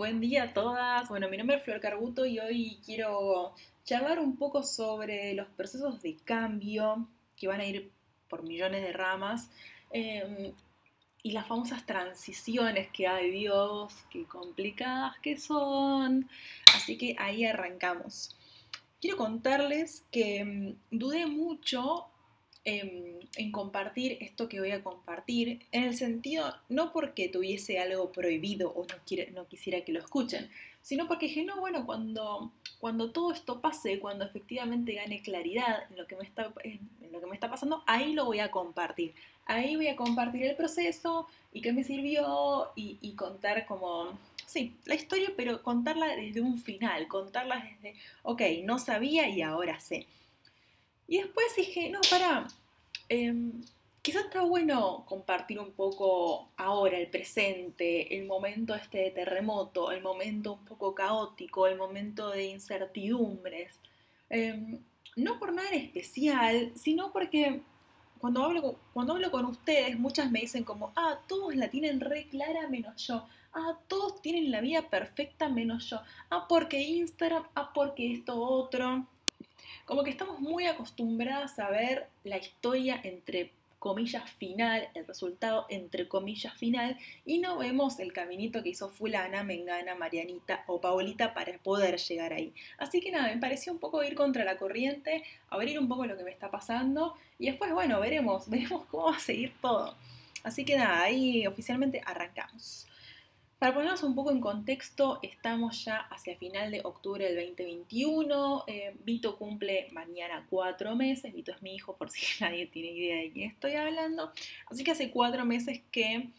Buen día a todas. Bueno, mi nombre es Flor Carbuto y hoy quiero charlar un poco sobre los procesos de cambio que van a ir por millones de ramas em, y las famosas transiciones que hay, Dios, qué complicadas que son. Así que ahí arrancamos. Quiero contarles que em, dudé mucho en, compartir esto que voy a compartir, en el sentido, no porque tuviese algo prohibido o no, no quisiera que lo escuchen, sino porque dije, no, bueno, cuando, cuando todo esto pase, cuando efectivamente gane claridad en lo, que me está, en lo que me está pasando, ahí lo voy a compartir. Ahí voy a compartir el proceso y qué me sirvió y, y contar como, sí, la historia, pero contarla desde un final, contarla desde, ok, no sabía y ahora sé. Y después dije, no, para, em, quizás está bueno compartir un poco ahora el presente, el momento este de terremoto, el momento un poco caótico, el momento de incertidumbres. Em, no por nada en especial, sino porque cuando hablo, cuando hablo con ustedes, muchas me dicen como, ah, todos la tienen re clara menos yo. Ah, todos tienen la vida perfecta menos yo. Ah, porque Instagram, ah, porque esto otro como que estamos muy acostumbradas a ver la historia entre comillas final, el resultado entre comillas final, y no vemos el caminito que hizo fulana, mengana, marianita o paulita para poder llegar ahí. Así que nada, me pareció un poco ir contra la corriente, abrir un poco lo que me está pasando, y después, bueno, veremos, veremos cómo va a seguir todo. Así que nada, ahí oficialmente arrancamos. Para ponernos un poco en contexto, estamos ya hacia final de octubre del 2021. Eh, Vito cumple mañana cuatro meses. Vito es mi hijo, por si nadie tiene idea de quién estoy hablando. Así que hace cuatro meses que,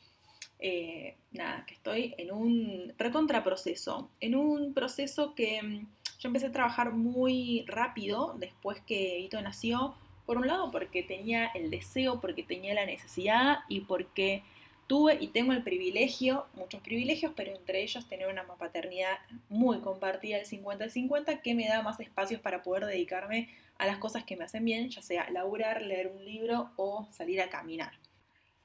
eh, nada, que estoy en un recontraproceso. En un proceso que mm, yo empecé a trabajar muy rápido después que Vito nació. Por un lado, porque tenía el deseo, porque tenía la necesidad y porque tuve y tengo el privilegio, muchos privilegios, pero entre ellos tener una paternidad muy compartida el 50-50 que me da más espacios para poder dedicarme a las cosas que me hacen bien, ya sea laburar, leer un libro o salir a caminar.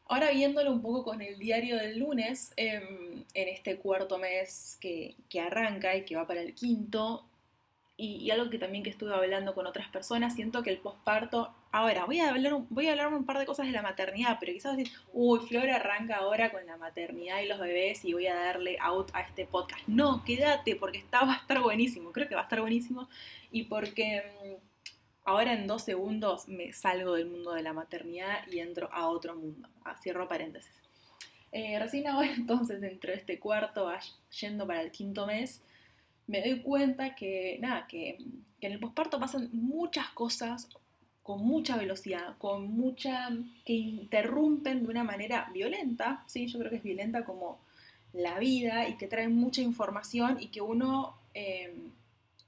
Ahora viéndolo un poco con el diario del lunes, em, en este cuarto mes que, que arranca y que va para el quinto, y, algo que también que estuve hablando con otras personas, siento que el posparto, ahora voy a hablar voy a hablar un par de cosas de la maternidad, pero quizás decir, uy, Flor arranca ahora con la maternidad y los bebés y voy a darle out a este podcast. No, quédate porque está, va a estar buenísimo, creo que va a estar buenísimo y porque mm, ahora en dos segundos me salgo del mundo de la maternidad y entro a otro mundo. Ah, cierro paréntesis. Eh, recién ahora entonces dentro de este cuarto, yendo para el quinto mes, me doy cuenta que, nada, que, en el posparto pasan muchas cosas con mucha velocidad, con mucha, que interrumpen de una manera violenta, ¿sí? yo creo que es violenta como la vida y que traen mucha información y que uno, em,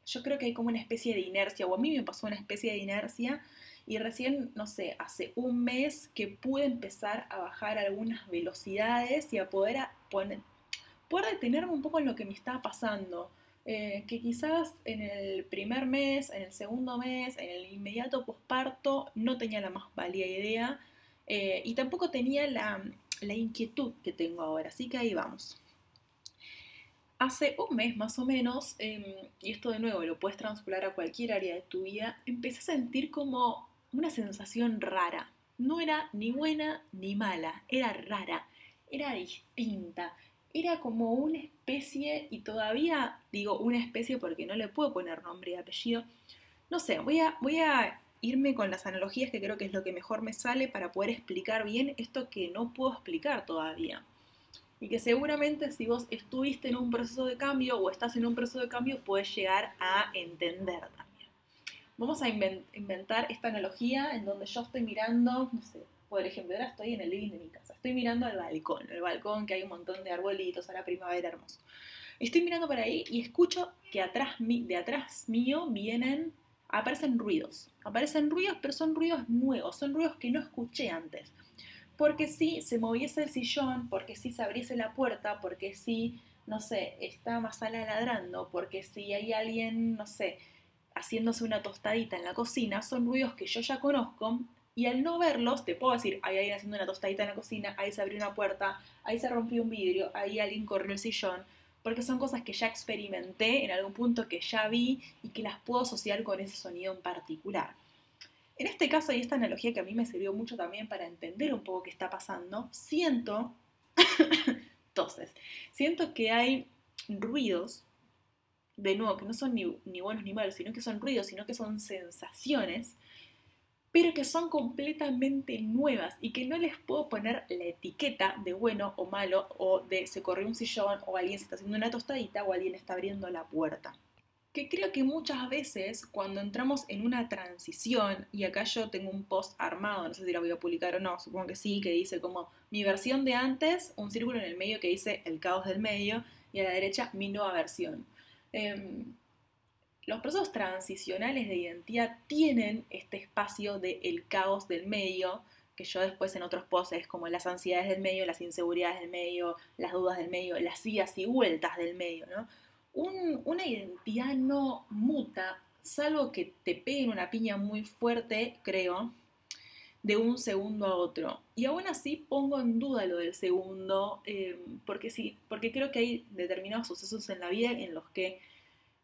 yo creo que hay como una especie de inercia, o a mí me pasó una especie de inercia y recién, no sé, hace un mes que pude empezar a bajar algunas velocidades y a poder, poner, poder detenerme un poco en lo que me estaba pasando. Eh, que quizás en el primer mes, en el segundo mes, en el inmediato posparto no tenía la más valía idea eh, y tampoco tenía la, inquietud que tengo ahora, así que ahí vamos. Hace un mes más o menos, em, y esto de nuevo lo puedes transpolar a cualquier área de tu vida, empecé a sentir como una sensación rara. No era ni buena ni mala, era rara, era distinta, era como una especie, y todavía digo una especie porque no le puedo poner nombre y apellido. No sé, voy a, voy a irme con las analogías que creo que es lo que mejor me sale para poder explicar bien esto que no puedo explicar todavía. Y que seguramente si vos estuviste en un proceso de cambio o estás en un proceso de cambio, puedes llegar a entender también. Vamos a inventar esta analogía en donde yo estoy mirando, no sé, por ejemplo, ahora estoy en el living de mi casa, estoy mirando al balcón, el balcón que hay un montón de arbolitos, a la primavera hermoso. Estoy mirando por ahí y escucho que atrás, de atrás mío vienen, aparecen ruidos. Aparecen ruidos, pero son ruidos nuevos, son ruidos que no escuché antes. Porque si se moviese el sillón, porque si se abriese la puerta, porque si, no sé, está Masala ladrando, porque si hay alguien, no sé, haciéndose una tostadita en la cocina, son ruidos que yo ya conozco y al no verlos, te puedo decir, hay alguien haciendo una tostadita en la cocina, ahí se abrió una puerta, ahí se rompió un vidrio, ahí alguien corrió el sillón. porque son cosas que ya experimenté en algún punto que ya vi y que las puedo asociar con ese sonido en particular. En este caso, y esta analogía que a mí me sirvió mucho también para entender un poco qué está pasando, siento, entonces, siento que hay ruidos, de nuevo, que no son ni, ni buenos ni malos, sino que son ruidos, sino que son sensaciones pero que son completamente nuevas y que no les puedo poner la etiqueta de bueno o malo o de se corrió un sillón o alguien se está haciendo una tostadita o alguien está abriendo la puerta. Que creo que muchas veces cuando entramos en una transición, y acá yo tengo un post armado, no sé si lo voy a publicar o no, supongo que sí, que dice como mi versión de antes, un círculo en el medio que dice el caos del medio, y a la derecha mi nueva versión. Em, los procesos transicionales de identidad tienen este espacio del caos del medio, que yo después en otros poses, como las ansiedades del medio, las inseguridades del medio, las dudas del medio, las idas y vueltas del medio, ¿no? una identidad no muta, salvo que te peguen una piña muy fuerte, creo, de un segundo a otro. Y aún así pongo en duda lo del segundo, eh, porque sí, porque creo que hay determinados sucesos en la vida en los que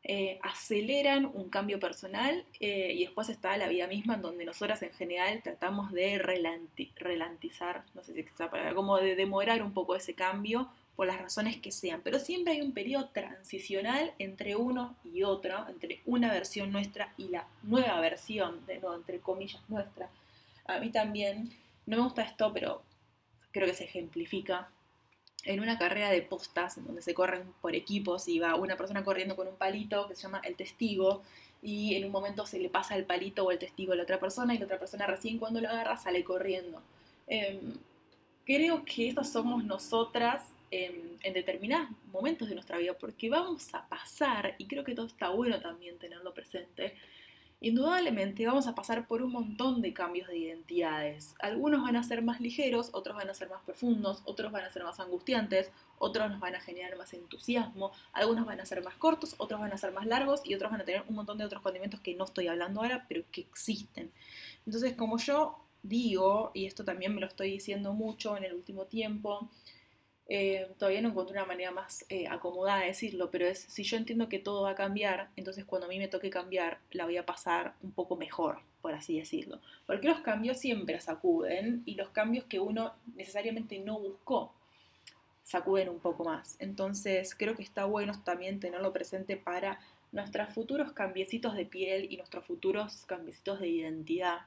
eh, aceleran un cambio personal eh, y después está la vida misma en donde nosotras en general tratamos de relantizar, no sé si está como de demorar un poco ese cambio por las razones que sean, pero siempre hay un periodo transicional entre uno y otro, entre una versión nuestra y la nueva versión, de nuevo, entre comillas, nuestra. A mí también, no me gusta esto, pero creo que se ejemplifica en una carrera de postas, en donde se corren por equipos y va una persona corriendo con un palito que se llama el testigo, y en un momento se le pasa el palito o el testigo a la otra persona y la otra persona recién cuando lo agarra sale corriendo. Em, creo que estas somos nosotras en determinados momentos de nuestra vida, porque vamos a pasar, y creo que todo está bueno también tenerlo presente, Indudablemente vamos a pasar por un montón de cambios de identidades. Algunos van a ser más ligeros, otros van a ser más profundos, otros van a ser más angustiantes, otros nos van a generar más entusiasmo, algunos van a ser más cortos, otros van a ser más largos y otros van a tener un montón de otros condimentos que no estoy hablando ahora, pero que existen. Entonces, como yo digo, y esto también me lo estoy diciendo mucho en el último tiempo, eh, todavía no encuentro una manera más eh, acomodada de decirlo, pero es si yo entiendo que todo va a cambiar, entonces cuando a mí me toque cambiar, la voy a pasar un poco mejor, por así decirlo. Porque los cambios siempre sacuden y los cambios que uno necesariamente no buscó sacuden un poco más. Entonces creo que está bueno también tenerlo presente para nuestros futuros cambiecitos de piel y nuestros futuros cambiecitos de identidad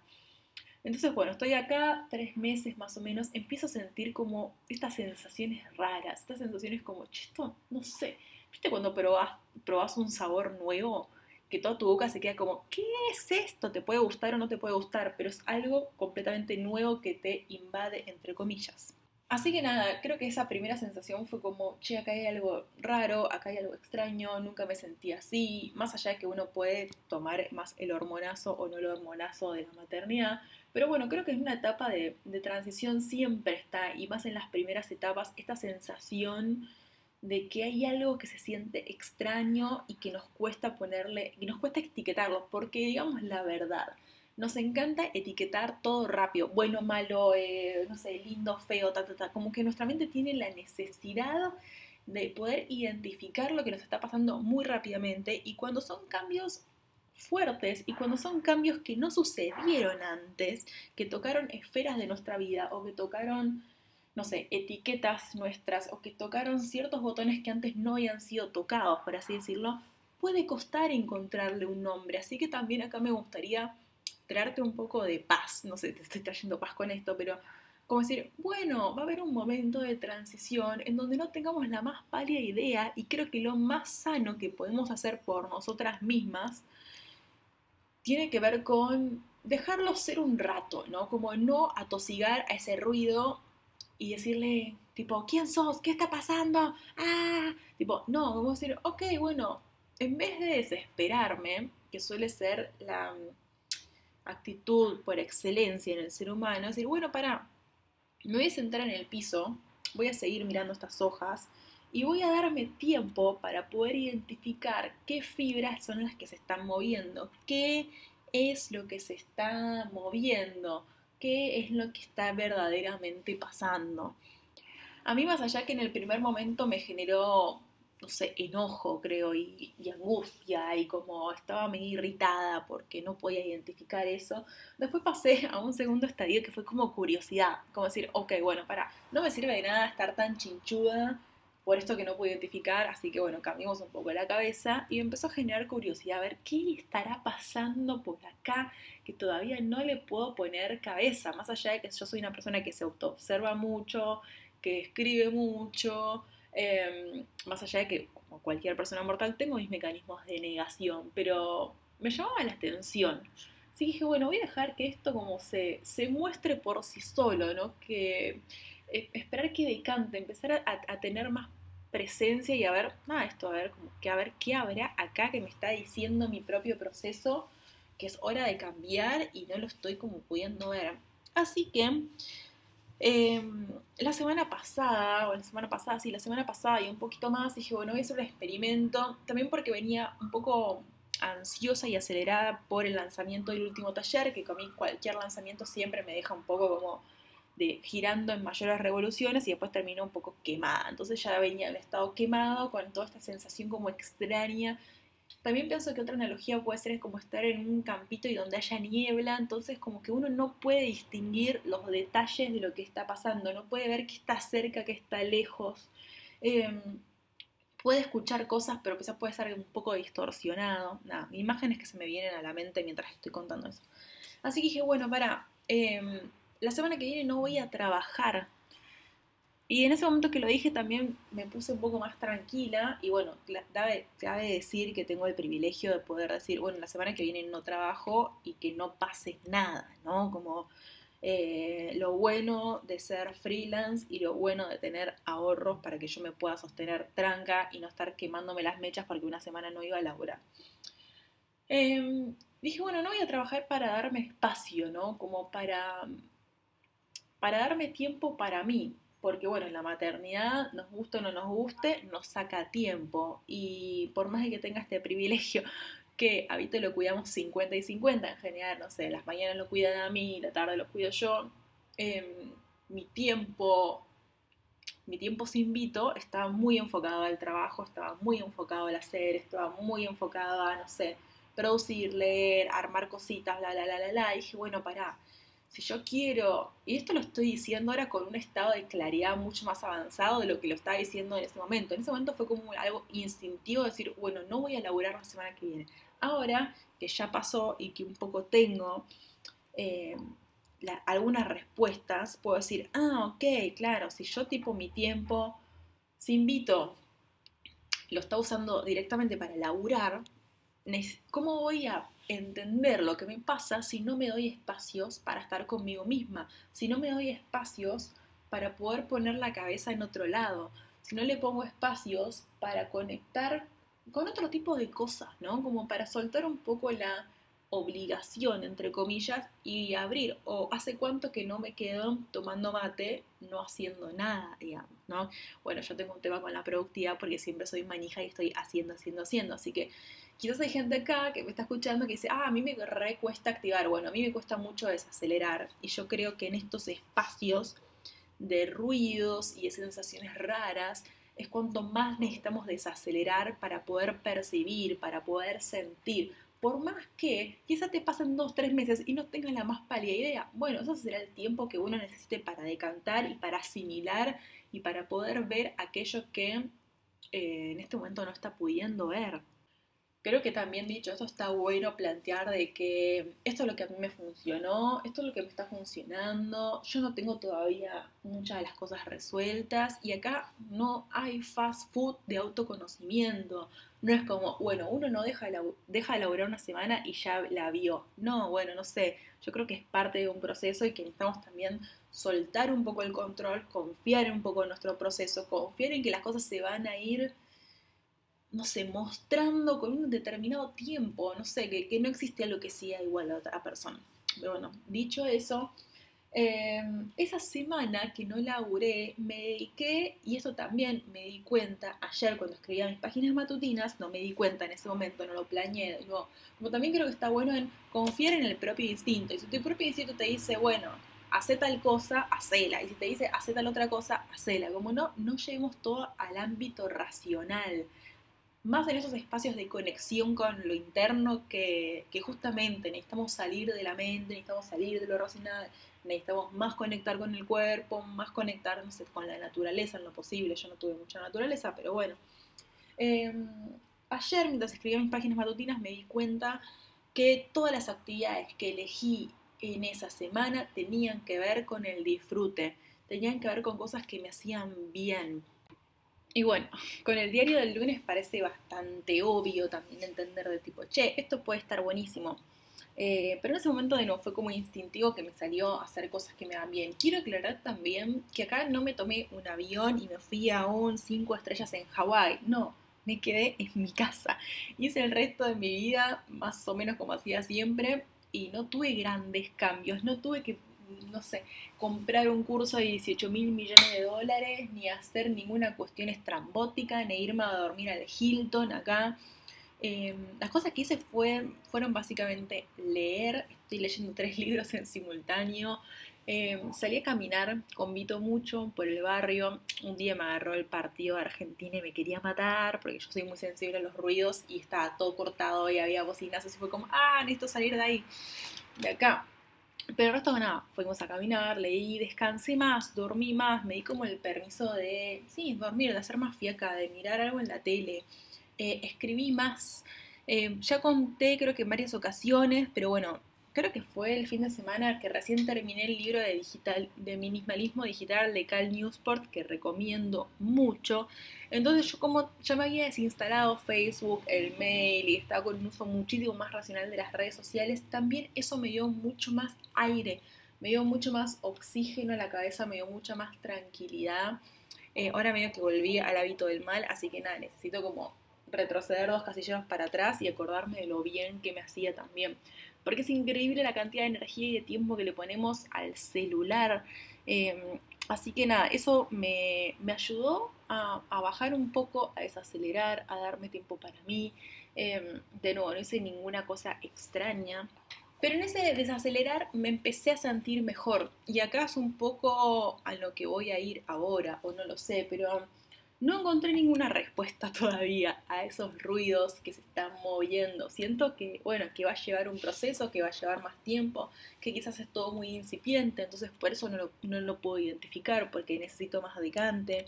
entonces, bueno, estoy acá tres meses más o menos, empiezo a sentir como estas sensaciones raras, estas sensaciones como, esto, no sé, ¿viste cuando probas, probas un sabor nuevo? Que toda tu boca se queda como, ¿qué es esto? ¿Te puede gustar o no te puede gustar? Pero es algo completamente nuevo que te invade, entre comillas. Así que nada, creo que esa primera sensación fue como, che, acá hay algo raro, acá hay algo extraño, nunca me sentí así, más allá de que uno puede tomar más el hormonazo o no el hormonazo de la maternidad, pero bueno, creo que en una etapa de, transición siempre está, y más en las primeras etapas, esta sensación de que hay algo que se siente extraño y que nos cuesta ponerle, y nos cuesta etiquetarlo, porque digamos la verdad, nos encanta etiquetar todo rápido, bueno, malo, eh, no sé, lindo, feo, ta, ta, ta. Como que nuestra mente tiene la necesidad de poder identificar lo que nos está pasando muy rápidamente y cuando son cambios fuertes y cuando son cambios que no sucedieron antes, que tocaron esferas de nuestra vida o que tocaron, no sé, etiquetas nuestras o que tocaron ciertos botones que antes no habían sido tocados, por así decirlo, puede costar encontrarle un nombre. Así que también acá me gustaría traerte un poco de paz, no sé, te estoy trayendo paz con esto, pero como decir, bueno, va a haber un momento de transición en donde no tengamos la más pálida idea y creo que lo más sano que podemos hacer por nosotras mismas tiene que ver con dejarlo ser un rato, ¿no? Como no atosigar a ese ruido y decirle, tipo, ¿quién sos? ¿Qué está pasando? Ah, tipo, no, vamos a decir, ok, bueno, en vez de desesperarme, que suele ser la actitud por excelencia en el ser humano, es decir, bueno, para, me voy a sentar en el piso, voy a seguir mirando estas hojas y voy a darme tiempo para poder identificar qué fibras son las que se están moviendo, qué es lo que se está moviendo, qué es lo que está verdaderamente pasando. A mí más allá que en el primer momento me generó no sé, enojo, creo, y, angustia, y como estaba medio irritada porque no podía identificar eso. Después pasé a un segundo estadio que fue como curiosidad, como decir, ok, bueno, para, no me sirve de nada estar tan chinchuda por esto que no puedo identificar, así que bueno, cambiamos un poco la cabeza y empezó a generar curiosidad a ver qué estará pasando por acá que todavía no le puedo poner cabeza, más allá de que yo soy una persona que se autoobserva mucho, que escribe mucho, Em, más allá de que, como cualquier persona mortal, tengo mis mecanismos de negación, pero me llamaba la atención. Así que dije, bueno, voy a dejar que esto como se, se muestre por sí solo, ¿no? Que eh, esperar que decante, empezar a, tener más presencia y a ver, nada, esto, a ver, que a ver qué habrá acá que me está diciendo mi propio proceso, que es hora de cambiar y no lo estoy como pudiendo ver. Así que Em, la semana pasada, o la semana pasada, sí, la semana pasada y un poquito más, dije, bueno, voy a hacer un experimento, también porque venía un poco ansiosa y acelerada por el lanzamiento del último taller, que con mí cualquier lanzamiento siempre me deja un poco como de girando en mayores revoluciones y después terminó un poco quemada. Entonces ya venía en estado quemado con toda esta sensación como extraña también pienso que otra analogía puede ser como estar en un campito y donde haya niebla, entonces como que uno no puede distinguir los detalles de lo que está pasando, no puede ver que está cerca, que está lejos. Em, puede escuchar cosas, pero quizás puede ser un poco distorsionado. Imágenes que se me vienen a la mente mientras estoy contando eso. Así que dije, bueno, para, em, la semana que viene no voy a trabajar y en ese momento que lo dije también me puse un poco más tranquila y bueno, cabe, decir que tengo el privilegio de poder decir, bueno, la semana que viene no trabajo y que no pase nada, ¿no? Como eh, lo bueno de ser freelance y lo bueno de tener ahorros para que yo me pueda sostener tranca y no estar quemándome las mechas porque una semana no iba a laburar. Em, dije, bueno, no voy a trabajar para darme espacio, ¿no? Como para, para darme tiempo para mí, porque bueno, en la maternidad, nos guste o no nos guste, nos saca tiempo. Y por más de que tenga este privilegio que habito lo cuidamos 50 y 50 en general, no sé, las mañanas lo cuidan a mí, la tarde lo cuido yo, em, mi tiempo, mi tiempo sin Vito estaba muy enfocado al trabajo, estaba muy enfocado al hacer, estaba muy enfocado a, no sé, producir, leer, armar cositas, bla, bla, bla, bla, bla, y dije, bueno, pará, si yo quiero, y esto lo estoy diciendo ahora con un estado de claridad mucho más avanzado de lo que lo estaba diciendo en ese momento. En ese momento fue como algo instintivo decir, bueno, no voy a laburar la semana que viene. Ahora que ya pasó y que un poco tengo eh, algunas respuestas, puedo decir, ah, ok, claro, si yo tipo mi tiempo, si invito, lo está usando directamente para laburar, ¿cómo voy a entender lo que me pasa si no me doy espacios para estar conmigo misma, si no me doy espacios para poder poner la cabeza en otro lado, si no le pongo espacios para conectar con otro tipo de cosas, ¿no? Como para soltar un poco la obligación, entre comillas, y abrir. O hace cuánto que no me quedo tomando mate, no haciendo nada, digamos, ¿no? Bueno, yo tengo un tema con la productividad porque siempre soy manija y estoy haciendo, haciendo, haciendo. Así que quizás hay gente acá que me está escuchando que dice, ah, a mí me re cuesta activar. Bueno, a mí me cuesta mucho desacelerar. Y yo creo que en estos espacios de ruidos y de sensaciones raras, es cuanto más necesitamos desacelerar para poder percibir, para poder sentir, por más que quizá te pasen dos, tres meses y no tengas la más pálida idea, bueno, eso será el tiempo que uno necesite para decantar y para asimilar y para poder ver aquello que eh, en este momento no está pudiendo ver. Creo que también dicho esto está bueno plantear de que esto es lo que a mí me funcionó, esto es lo que me está funcionando, yo no tengo todavía muchas de las cosas resueltas y acá no hay fast food de autoconocimiento, no es como, bueno, uno no deja, deja de elaborar una semana y ya la vio. No, bueno, no sé. Yo creo que es parte de un proceso y que necesitamos también soltar un poco el control, confiar un poco en nuestro proceso, confiar en que las cosas se van a ir, no sé, mostrando con un determinado tiempo. No sé, que, que no existe algo que sea igual a otra persona. Pero bueno, dicho eso, Em, esa semana que no laburé, me dediqué, y eso también me di cuenta ayer cuando escribía mis páginas matutinas, no me di cuenta en ese momento, no lo planeé, no, como también creo que está bueno en confiar en el propio instinto. Y si tu propio instinto te dice, bueno, hace tal cosa, hacela. Y si te dice hace tal otra cosa, hacela. Como no, no lleguemos todo al ámbito racional. Más en esos espacios de conexión con lo interno que, justamente necesitamos salir de la mente, necesitamos salir de lo racional, necesitamos más conectar con el cuerpo, más conectar con la naturaleza en lo posible. Yo no tuve mucha naturaleza, pero bueno. Em, ayer, mientras escribía mis páginas matutinas, me di cuenta que todas las actividades que elegí en esa semana tenían que ver con el disfrute, tenían que ver con cosas que me hacían bien. Y bueno, con el diario del lunes parece bastante obvio también entender de tipo, che, esto puede estar buenísimo. Eh, pero en ese momento de nuevo fue como instintivo que me salió a hacer cosas que me van bien. Quiero aclarar también que acá no me tomé un avión y me fui a un 5 estrellas en Hawái. No, me quedé en mi casa. Hice el resto de mi vida más o menos como hacía siempre y no tuve grandes cambios, no tuve que, no sé, comprar un curso de 18 mil millones de dólares, ni hacer ninguna cuestión estrambótica, ni irme a dormir al Hilton acá. Em, las cosas que hice fue, fueron básicamente leer, estoy leyendo tres libros en simultáneo, Em, salí a caminar con Vito mucho por el barrio. Un día me agarró el partido de Argentina y me quería matar porque yo soy muy sensible a los ruidos y estaba todo cortado y había bocinazos y fue como, ah, necesito salir de ahí, de acá. Pero el resto nada, fuimos a caminar, leí, descansé más, dormí más, me di como el permiso de, sí, dormir, de hacer más fiaca, de mirar algo en la tele, eh, escribí más. Em, ya conté creo que en varias ocasiones, pero bueno, creo que fue el fin de semana que recién terminé el libro de, digital, de minimalismo digital de Cal Newsport, que recomiendo mucho. Entonces yo como ya me había desinstalado Facebook, el mail y estaba con un uso muchísimo más racional de las redes sociales, también eso me dio mucho más aire, me dio mucho más oxígeno a la cabeza, me dio mucha más tranquilidad. Eh, ahora medio que volví al hábito del mal, así que nada, necesito como retroceder dos casilleros para atrás y acordarme de lo bien que me hacía también porque es increíble la cantidad de energía y de tiempo que le ponemos al celular. Em, así que nada, eso me, ayudó a, bajar un poco, a desacelerar, a darme tiempo para mí. Em, de nuevo, no hice ninguna cosa extraña. Pero en ese desacelerar me empecé a sentir mejor. Y acá es un poco a lo que voy a ir ahora, o no lo sé, pero no encontré ninguna respuesta todavía a esos ruidos que se están moviendo. Siento que, bueno, que va a llevar un proceso, que va a llevar más tiempo, que quizás es todo muy incipiente, entonces por eso no lo, puedo identificar, porque necesito más adelante,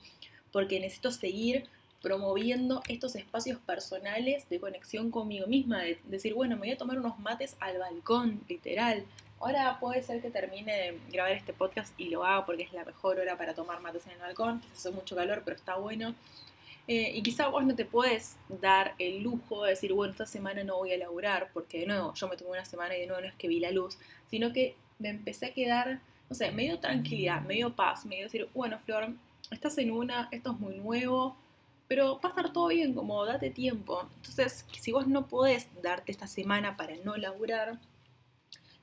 porque necesito seguir promoviendo estos espacios personales de conexión conmigo misma, de decir, bueno, me voy a tomar unos mates al balcón, literal, Ahora puede ser que termine de grabar este podcast y lo haga porque es la mejor hora para tomar mates en el balcón. Hace mucho calor, pero está bueno. Eh, y quizá vos no te puedes dar el lujo de decir, bueno, esta semana no voy a laburar, porque de nuevo, yo me tomé una semana y de nuevo no es que vi la luz, sino que me empecé a quedar, no sé, medio tranquilidad, medio paz, medio decir, bueno, Flor, estás en una, esto es muy nuevo, pero va a estar todo bien, como date tiempo. Entonces, si vos no podés darte esta semana para no laburar,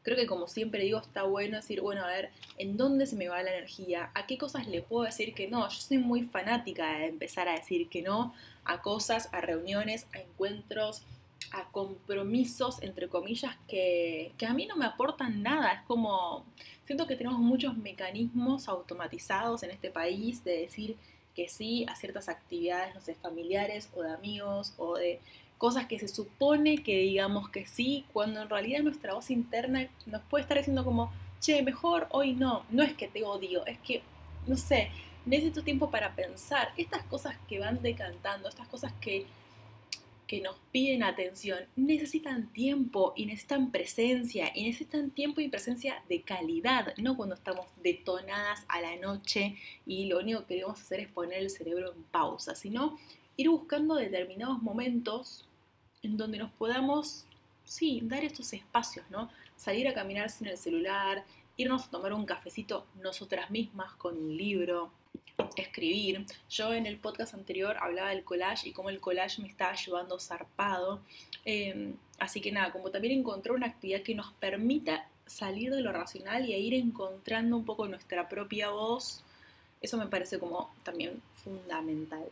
creo que como siempre digo, está bueno decir, bueno, a ver, ¿en dónde se me va la energía? ¿A qué cosas le puedo decir que no? Yo soy muy fanática de empezar a decir que no a cosas, a reuniones, a encuentros, a compromisos, entre comillas, que, que a mí no me aportan nada. Es como, siento que tenemos muchos mecanismos automatizados en este país de decir que sí a ciertas actividades, no sé, familiares o de amigos o de cosas que se supone que digamos que sí, cuando en realidad nuestra voz interna nos puede estar diciendo como, che, mejor hoy no, no es que te odio, es que, no sé, necesito tiempo para pensar. Estas cosas que van decantando, estas cosas que, que nos piden atención, necesitan tiempo y necesitan presencia, y necesitan tiempo y presencia de calidad, no cuando estamos detonadas a la noche y lo único que queremos hacer es poner el cerebro en pausa, sino ir buscando determinados momentos en donde nos podamos, sí, dar estos espacios, ¿no? Salir a caminar sin el celular, irnos a tomar un cafecito nosotras mismas con un libro, escribir. Yo en el podcast anterior hablaba del collage y cómo el collage me está ayudando zarpado. Em, así que nada, como también encontrar una actividad que nos permita salir de lo racional y ir encontrando un poco nuestra propia voz, eso me parece como también fundamental.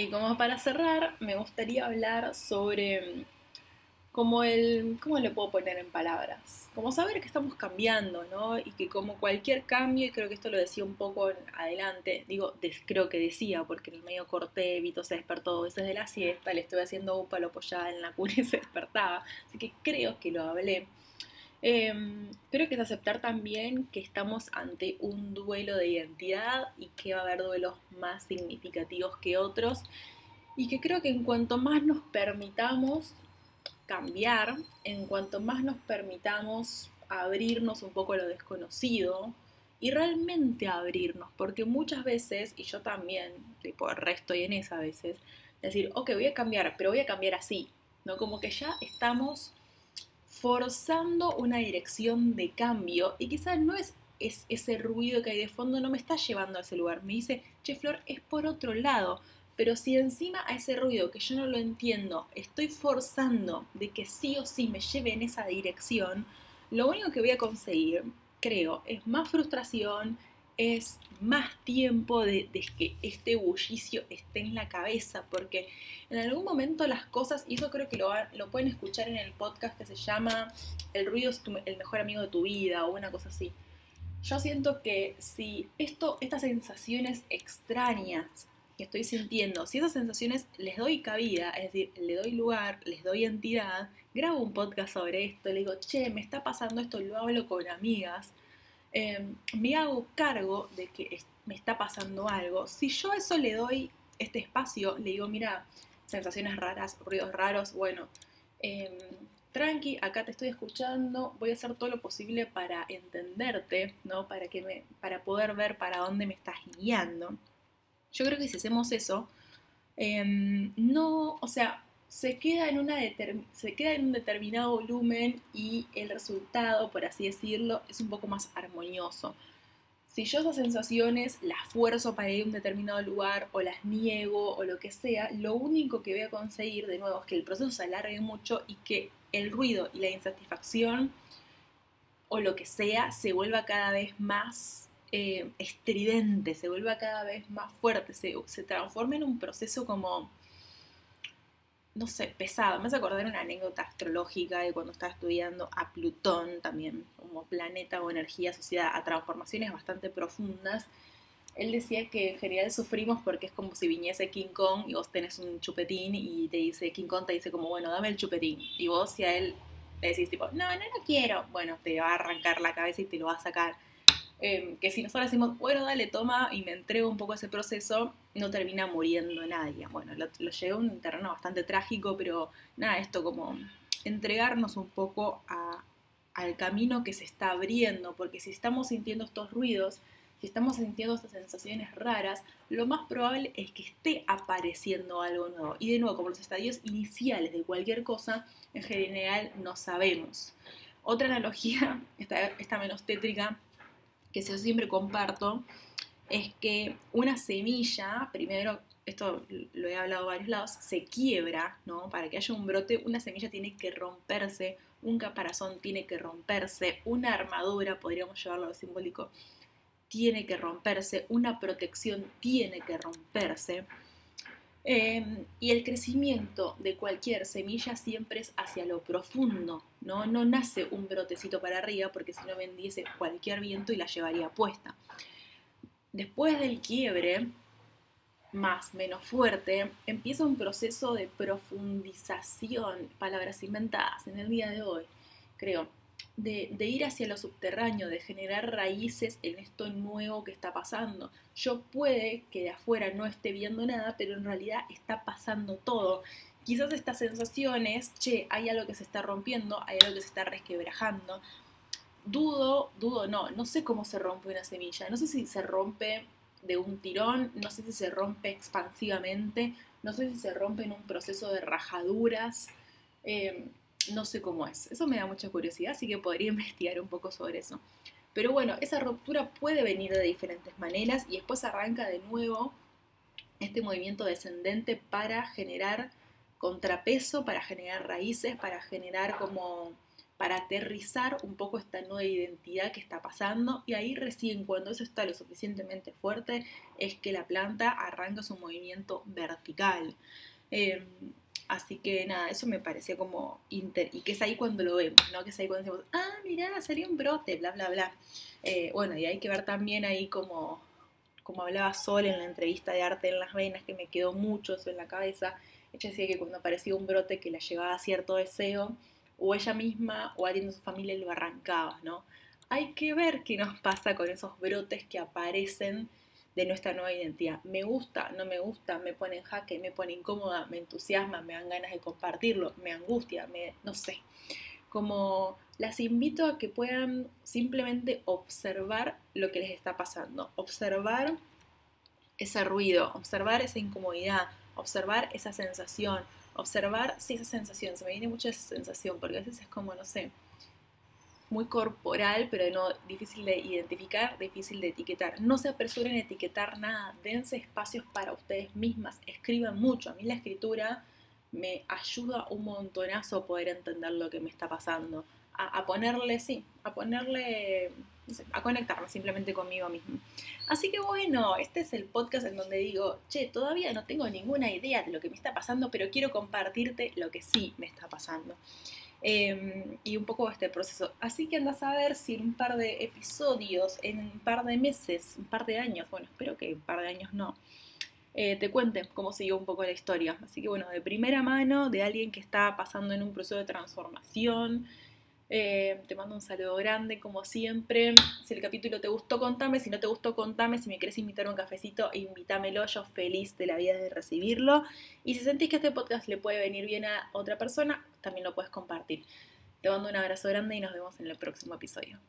Y como para cerrar, me gustaría hablar sobre como el, ¿cómo le puedo poner en palabras? Como saber que estamos cambiando, ¿no? Y que como cualquier cambio, y creo que esto lo decía un poco adelante, digo, creo que decía, porque en el medio corté, Vito se despertó veces de la siesta, le estoy haciendo un palo apoyada en la cuna y se despertaba, así que creo que lo hablé. Em, creo que es aceptar también que estamos ante un duelo de identidad y que va a haber duelos más significativos que otros y que creo que en cuanto más nos permitamos cambiar, en cuanto más nos permitamos abrirnos un poco a lo desconocido y realmente abrirnos, porque muchas veces, y yo también, tipo, el resto y en esa a veces, decir, ok, voy a cambiar, pero voy a cambiar así, ¿no? Como que ya estamos forzando una dirección de cambio y quizás no es, es, ese ruido que hay de fondo no me está llevando a ese lugar, me dice, che Flor, es por otro lado, pero si encima a ese ruido que yo no lo entiendo, estoy forzando de que sí o sí me lleve en esa dirección, lo único que voy a conseguir, creo, es más frustración, es más tiempo de, que este bullicio esté en la cabeza, porque en algún momento las cosas, y eso creo que lo, lo pueden escuchar en el podcast que se llama El ruido es el mejor amigo de tu vida o una cosa así. Yo siento que si esto, estas sensaciones extrañas estoy sintiendo, si esas sensaciones les doy cabida, es decir, le doy lugar, les doy entidad, grabo un podcast sobre esto, le digo, che, me está pasando esto, lo hablo con amigas, em, me hago cargo de que me está pasando algo. Si yo a eso le doy este espacio, le digo, mira, sensaciones raras, ruidos raros, bueno, em, tranqui, acá te estoy escuchando, voy a hacer todo lo posible para entenderte, ¿no? Para, que me, para poder ver para dónde me estás guiando. Yo creo que si hacemos eso, em, no, o sea, se queda, en una se queda en un determinado volumen y el resultado, por así decirlo, es un poco más armonioso. Si yo esas sensaciones las fuerzo para ir a un determinado lugar o las niego o lo que sea, lo único que voy a conseguir de nuevo es que el proceso se alargue mucho y que el ruido y la insatisfacción o lo que sea se vuelva cada vez más eh, estridente, se vuelva cada vez más fuerte, se, se transforma en un proceso como, no sé, pesado. Me hace acordar una anécdota astrológica de cuando estaba estudiando a Plutón también, como planeta o energía asociada a transformaciones bastante profundas. Él decía que en general sufrimos porque es como si viniese King Kong y vos tenés un chupetín y te dice, King Kong te dice como, bueno, dame el chupetín. Y vos si a él le decís tipo, no, no lo quiero, bueno, te va a arrancar la cabeza y te lo va a sacar. Em, que si nosotros decimos, bueno, dale, toma y me entrego un poco a ese proceso, no termina muriendo nadie. Bueno, lo, lo a un terreno bastante trágico, pero nada, esto como entregarnos un poco al camino que se está abriendo, porque si estamos sintiendo estos ruidos, si estamos sintiendo estas sensaciones raras, lo más probable es que esté apareciendo algo nuevo. Y de nuevo, como los estadios iniciales de cualquier cosa, en general no sabemos. Otra analogía, esta, esta menos tétrica, que yo siempre comparto es que una semilla, primero, esto lo he hablado varios lados, se quiebra, ¿no? Para que haya un brote, una semilla tiene que romperse, un caparazón tiene que romperse, una armadura, podríamos llevarlo a simbólico, tiene que romperse, una protección tiene que romperse. Em, y el crecimiento de cualquier semilla siempre es hacia lo profundo, ¿no? No nace un brotecito para arriba porque si no vendiese cualquier viento y la llevaría puesta. Después del quiebre, más, menos fuerte, empieza un proceso de profundización, palabras inventadas en el día de hoy, creo, de, ir hacia lo subterráneo, de generar raíces en esto nuevo que está pasando. Yo puede que de afuera no esté viendo nada, pero en realidad está pasando todo. Quizás estas sensaciones, che, hay algo que se está rompiendo, hay algo que se está resquebrajando. Dudo, dudo, no, no sé cómo se rompe una semilla, no sé si se rompe de un tirón, no sé si se rompe expansivamente, no sé si se rompe en un proceso de rajaduras. Eh, no sé cómo es. Eso me da mucha curiosidad, así que podría investigar un poco sobre eso. Pero bueno, esa ruptura puede venir de diferentes maneras y después arranca de nuevo este movimiento descendente para generar contrapeso, para generar raíces, para generar como para aterrizar un poco esta nueva identidad que está pasando y ahí recién cuando eso está lo suficientemente fuerte es que la planta arranca su movimiento vertical. Em, Así que nada, eso me pareció como inter... Y que es ahí cuando lo vemos, ¿no? Que es ahí cuando decimos, ah, mirá, salió un brote, bla, bla, bla. Eh, bueno, y hay que ver también ahí como, como hablaba Sol en la entrevista de Arte en las Venas, que me quedó mucho eso en la cabeza. Ella decía que cuando aparecía un brote que le llevaba cierto deseo, o ella misma o alguien de su familia lo arrancaba, ¿no? Hay que ver qué nos pasa con esos brotes que aparecen de nuestra nueva identidad. Me gusta, no me gusta, me pone en jaque, me pone incómoda, me entusiasma, me dan ganas de compartirlo, me angustia, me, no sé. Como las invito a que puedan simplemente observar lo que les está pasando, observar ese ruido, observar esa incomodidad, observar esa sensación, observar, sí, esa sensación, se me viene mucho esa sensación, porque a veces es como, no sé, muy corporal, pero no difícil de identificar, difícil de etiquetar. No se apresuren a etiquetar nada, dense espacios para ustedes mismas, escriban mucho. A mí la escritura me ayuda un montonazo a poder entender lo que me está pasando, a, ponerle, sí, a ponerle, no sé, a conectarme simplemente conmigo mismo. Así que bueno, este es el podcast en donde digo, che, todavía no tengo ninguna idea de lo que me está pasando, pero quiero compartirte lo que sí me está pasando. Em, y un poco este proceso. Así que andas a ver si en un par de episodios, en un par de meses, un par de años, bueno, espero que un par de años no, eh, te cuente cómo siguió un poco la historia. Así que bueno, de primera mano, de alguien que está pasando en un proceso de transformación, eh, te mando un saludo grande, como siempre. Si el capítulo te gustó, contame. Si no te gustó, contame. Si me querés invitar a un cafecito, invítamelo. Yo feliz de la vida de recibirlo. Y si sentís que este podcast le puede venir bien a otra persona, también lo puedes compartir. Te mando un abrazo grande y nos vemos en el próximo episodio.